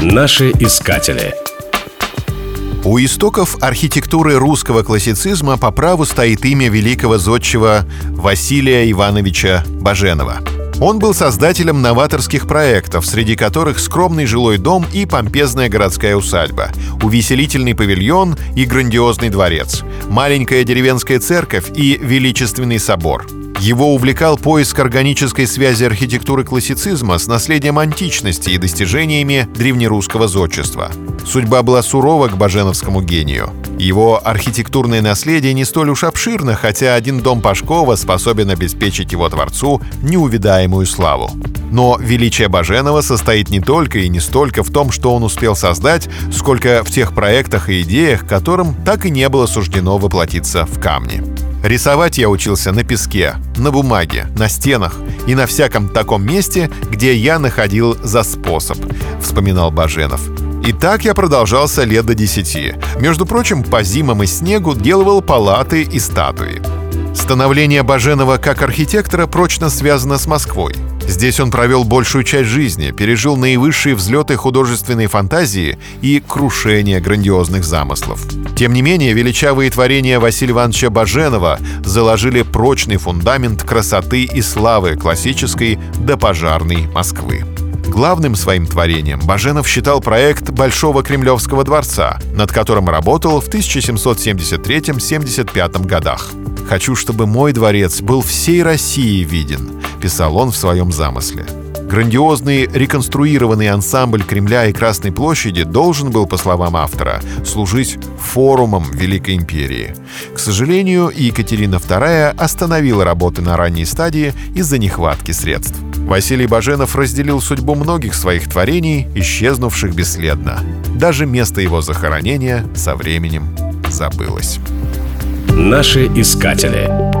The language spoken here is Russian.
Наши искатели. У истоков архитектуры русского классицизма по праву стоит имя великого зодчего Василия Ивановича Баженова. Он был создателем новаторских проектов, среди которых скромный жилой дом и помпезная городская усадьба, увеселительный павильон и грандиозный дворец, маленькая деревенская церковь и величественный собор – его увлекал поиск органической связи архитектуры классицизма с наследием античности и достижениями древнерусского зодчества. Судьба была сурова к баженовскому гению. Его архитектурное наследие не столь уж обширно, хотя один дом Пашкова способен обеспечить его творцу неувидаемую славу. Но величие Баженова состоит не только и не столько в том, что он успел создать, сколько в тех проектах и идеях, которым так и не было суждено воплотиться в камне. Рисовать я учился на песке, на бумаге, на стенах и на всяком таком месте, где я находил за способ, вспоминал Баженов. И так я продолжался лет до десяти. Между прочим, по зимам и снегу делал палаты и статуи. Становление Баженова как архитектора прочно связано с Москвой. Здесь он провел большую часть жизни, пережил наивысшие взлеты художественной фантазии и крушение грандиозных замыслов. Тем не менее, величавые творения Василия Ивановича Баженова заложили прочный фундамент красоты и славы классической допожарной Москвы. Главным своим творением Баженов считал проект Большого Кремлевского дворца, над которым работал в 1773-75 годах. «Хочу, чтобы мой дворец был всей России виден», — писал он в своем замысле. Грандиозный реконструированный ансамбль Кремля и Красной площади должен был, по словам автора, служить форумом Великой империи. К сожалению, Екатерина II остановила работы на ранней стадии из-за нехватки средств. Василий Баженов разделил судьбу многих своих творений, исчезнувших бесследно. Даже место его захоронения со временем забылось. Наши искатели.